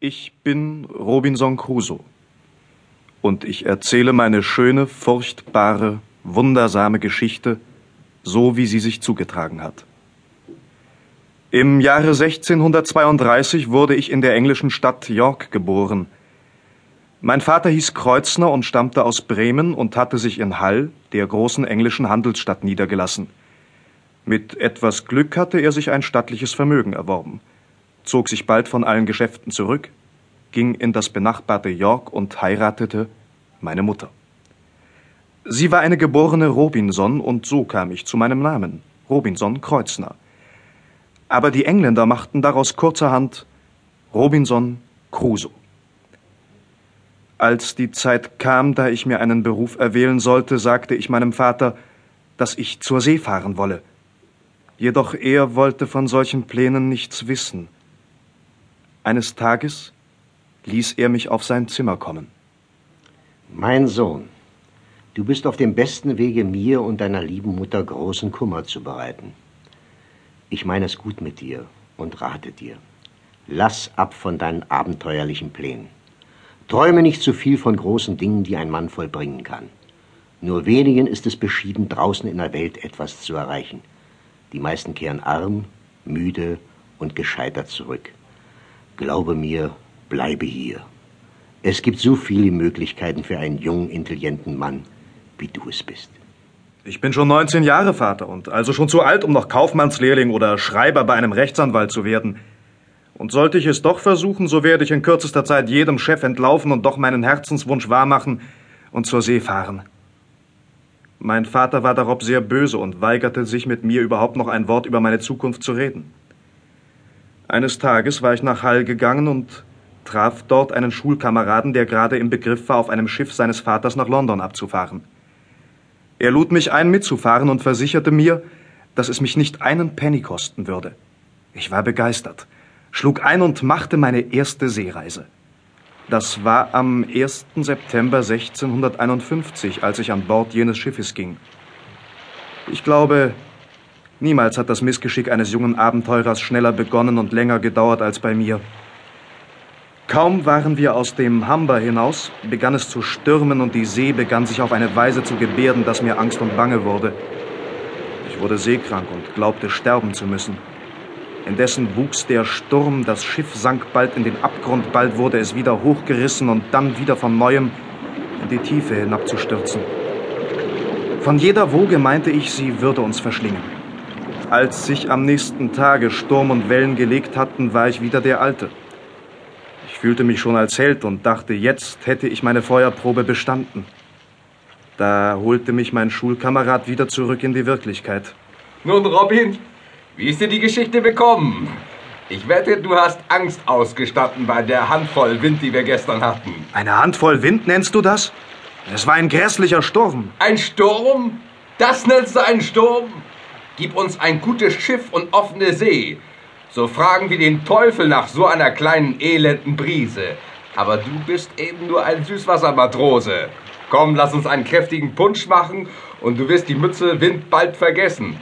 Ich bin Robinson Crusoe und ich erzähle meine schöne, furchtbare, wundersame Geschichte, so wie sie sich zugetragen hat. Im Jahre 1632 wurde ich in der englischen Stadt York geboren. Mein Vater hieß Kreuzner und stammte aus Bremen und hatte sich in Hall, der großen englischen Handelsstadt, niedergelassen. Mit etwas Glück hatte er sich ein stattliches Vermögen erworben zog sich bald von allen Geschäften zurück, ging in das benachbarte York und heiratete meine Mutter. Sie war eine geborene Robinson und so kam ich zu meinem Namen, Robinson Kreuzner. Aber die Engländer machten daraus kurzerhand Robinson Crusoe. Als die Zeit kam, da ich mir einen Beruf erwählen sollte, sagte ich meinem Vater, dass ich zur See fahren wolle. Jedoch er wollte von solchen Plänen nichts wissen. Eines Tages ließ er mich auf sein Zimmer kommen. Mein Sohn, du bist auf dem besten Wege, mir und deiner lieben Mutter großen Kummer zu bereiten. Ich meine es gut mit dir und rate dir. Lass ab von deinen abenteuerlichen Plänen. Träume nicht zu viel von großen Dingen, die ein Mann vollbringen kann. Nur wenigen ist es beschieden, draußen in der Welt etwas zu erreichen. Die meisten kehren arm, müde und gescheitert zurück. Glaube mir, bleibe hier. Es gibt so viele Möglichkeiten für einen jungen, intelligenten Mann, wie du es bist. Ich bin schon 19 Jahre Vater und also schon zu alt, um noch Kaufmannslehrling oder Schreiber bei einem Rechtsanwalt zu werden. Und sollte ich es doch versuchen, so werde ich in kürzester Zeit jedem Chef entlaufen und doch meinen Herzenswunsch wahrmachen und zur See fahren. Mein Vater war darauf sehr böse und weigerte sich mit mir überhaupt noch ein Wort über meine Zukunft zu reden. Eines Tages war ich nach Hall gegangen und traf dort einen Schulkameraden, der gerade im Begriff war, auf einem Schiff seines Vaters nach London abzufahren. Er lud mich ein, mitzufahren und versicherte mir, dass es mich nicht einen Penny kosten würde. Ich war begeistert, schlug ein und machte meine erste Seereise. Das war am 1. September 1651, als ich an Bord jenes Schiffes ging. Ich glaube, Niemals hat das Missgeschick eines jungen Abenteurers schneller begonnen und länger gedauert als bei mir. Kaum waren wir aus dem Humber hinaus, begann es zu stürmen und die See begann sich auf eine Weise zu gebärden, dass mir Angst und Bange wurde. Ich wurde seekrank und glaubte sterben zu müssen. Indessen wuchs der Sturm, das Schiff sank bald in den Abgrund, bald wurde es wieder hochgerissen und dann wieder von neuem in die Tiefe hinabzustürzen. Von jeder Woge meinte ich, sie würde uns verschlingen. Als sich am nächsten Tage Sturm und Wellen gelegt hatten, war ich wieder der Alte. Ich fühlte mich schon als Held und dachte, jetzt hätte ich meine Feuerprobe bestanden. Da holte mich mein Schulkamerad wieder zurück in die Wirklichkeit. Nun, Robin, wie ist dir die Geschichte bekommen? Ich wette, du hast Angst ausgestanden bei der Handvoll Wind, die wir gestern hatten. Eine Handvoll Wind nennst du das? Es war ein grässlicher Sturm. Ein Sturm? Das nennst du einen Sturm? Gib uns ein gutes Schiff und offene See. So fragen wir den Teufel nach so einer kleinen elenden Brise. Aber du bist eben nur ein Süßwassermatrose. Komm, lass uns einen kräftigen Punsch machen und du wirst die Mütze Wind bald vergessen.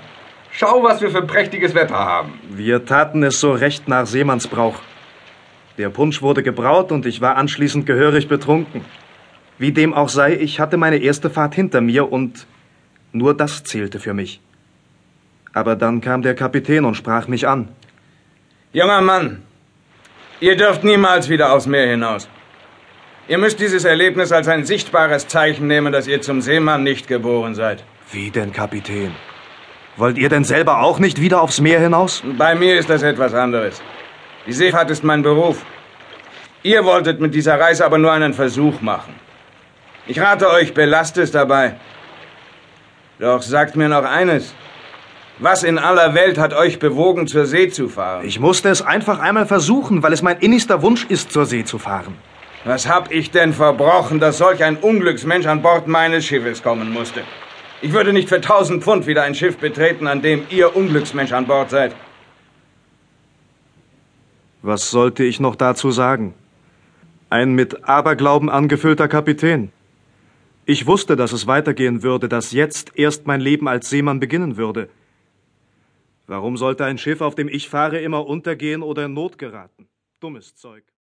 Schau, was wir für prächtiges Wetter haben. Wir taten es so recht nach Seemannsbrauch. Der Punsch wurde gebraut und ich war anschließend gehörig betrunken. Wie dem auch sei, ich hatte meine erste Fahrt hinter mir und nur das zählte für mich. Aber dann kam der Kapitän und sprach mich an. Junger Mann, ihr dürft niemals wieder aufs Meer hinaus. Ihr müsst dieses Erlebnis als ein sichtbares Zeichen nehmen, dass ihr zum Seemann nicht geboren seid. Wie denn, Kapitän? Wollt ihr denn selber auch nicht wieder aufs Meer hinaus? Bei mir ist das etwas anderes. Die Seefahrt ist mein Beruf. Ihr wolltet mit dieser Reise aber nur einen Versuch machen. Ich rate euch, belasst es dabei. Doch sagt mir noch eines. Was in aller Welt hat euch bewogen, zur See zu fahren? Ich musste es einfach einmal versuchen, weil es mein innigster Wunsch ist, zur See zu fahren. Was hab ich denn verbrochen, dass solch ein Unglücksmensch an Bord meines Schiffes kommen musste? Ich würde nicht für tausend Pfund wieder ein Schiff betreten, an dem ihr Unglücksmensch an Bord seid. Was sollte ich noch dazu sagen? Ein mit Aberglauben angefüllter Kapitän. Ich wusste, dass es weitergehen würde, dass jetzt erst mein Leben als Seemann beginnen würde. Warum sollte ein Schiff, auf dem ich fahre, immer untergehen oder in Not geraten? Dummes Zeug.